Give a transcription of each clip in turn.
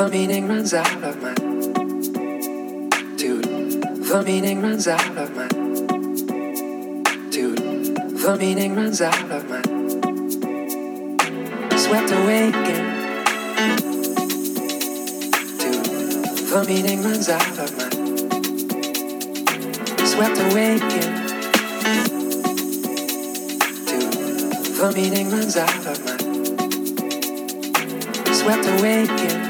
the meaning runs out of my. Dude, the meaning runs out of my. Dude, the meaning runs out of my. Swept away again. Dude, the meaning runs out of my. Swept away again. Dude, the meaning runs out of my. Swept away again.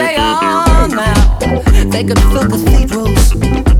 they are now. They could fill cathedrals.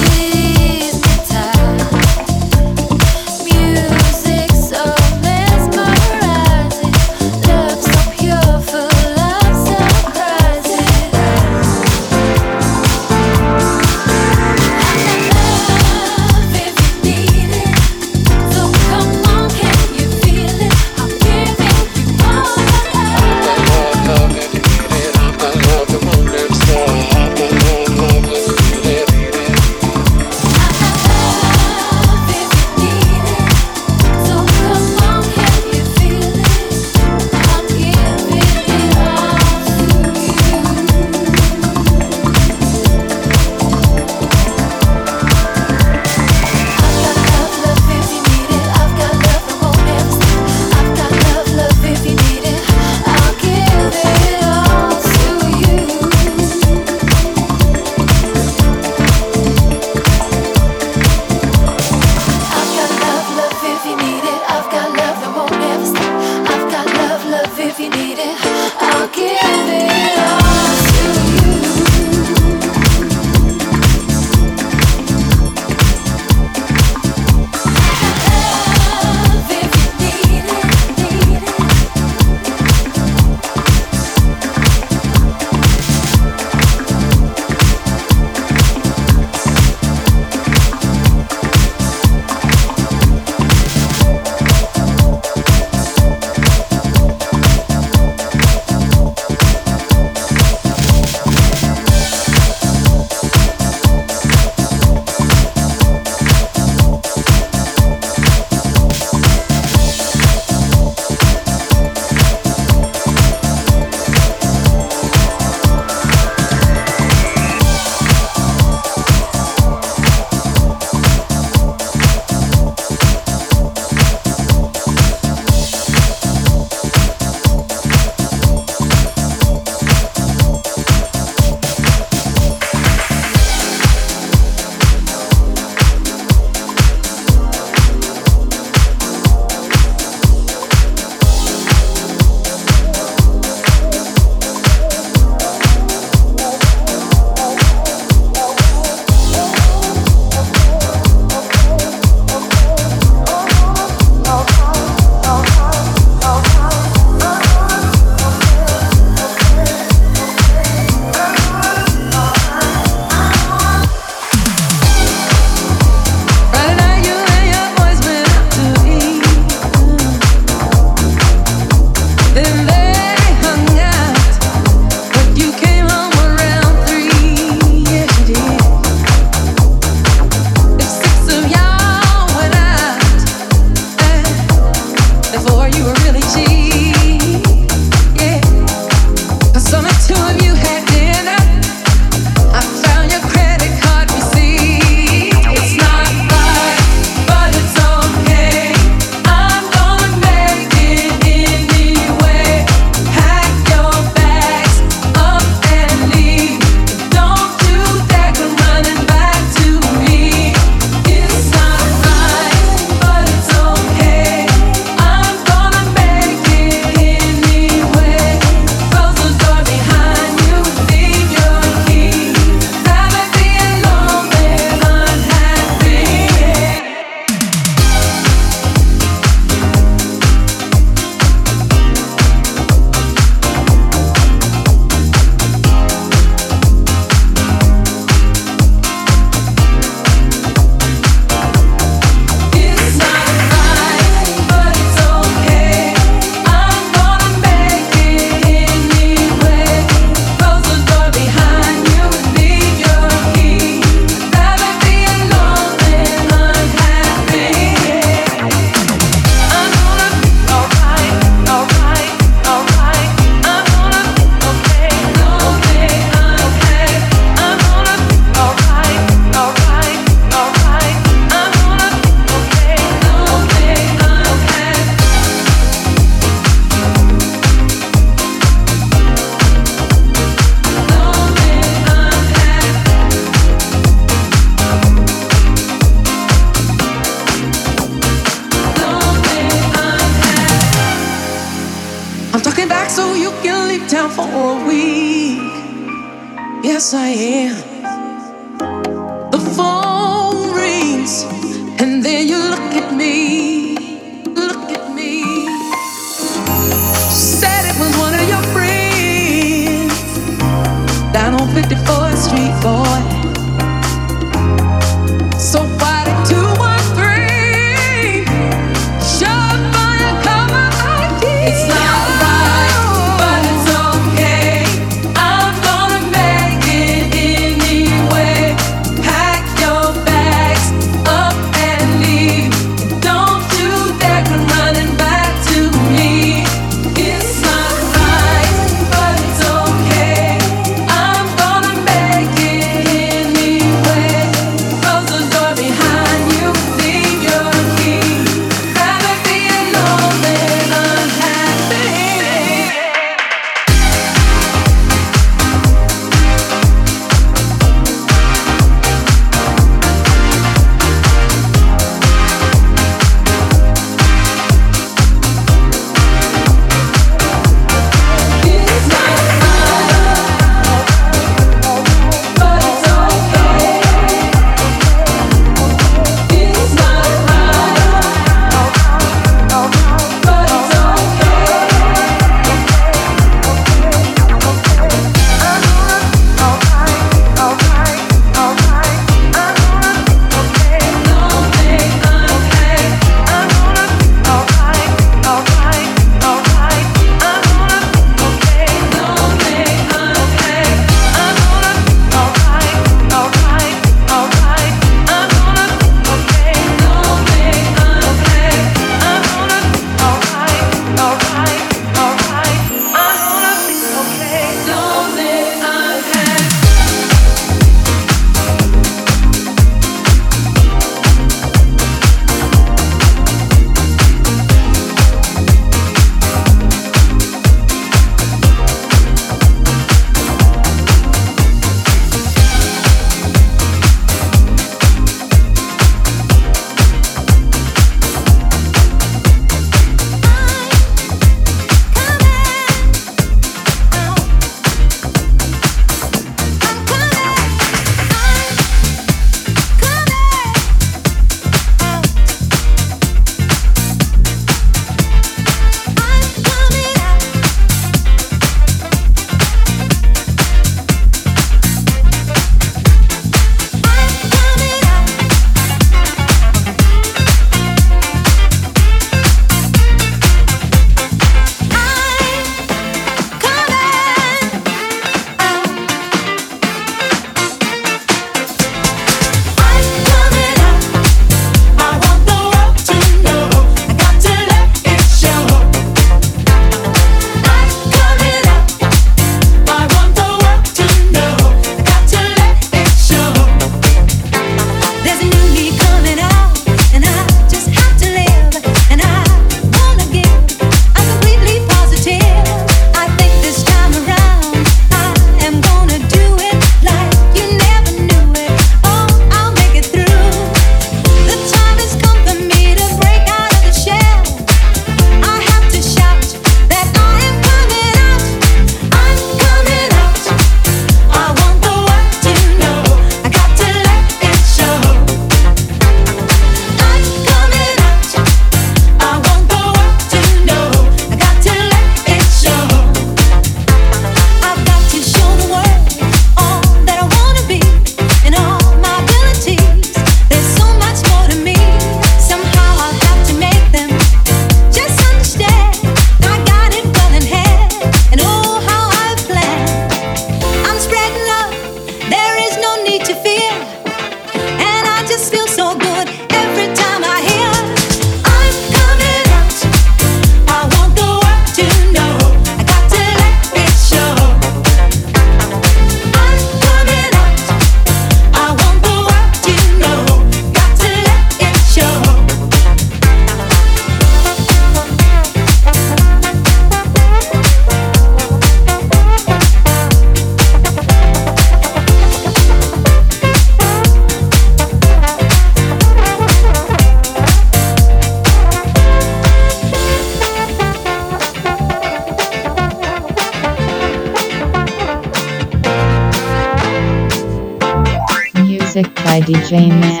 DJ Man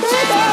Oh, she's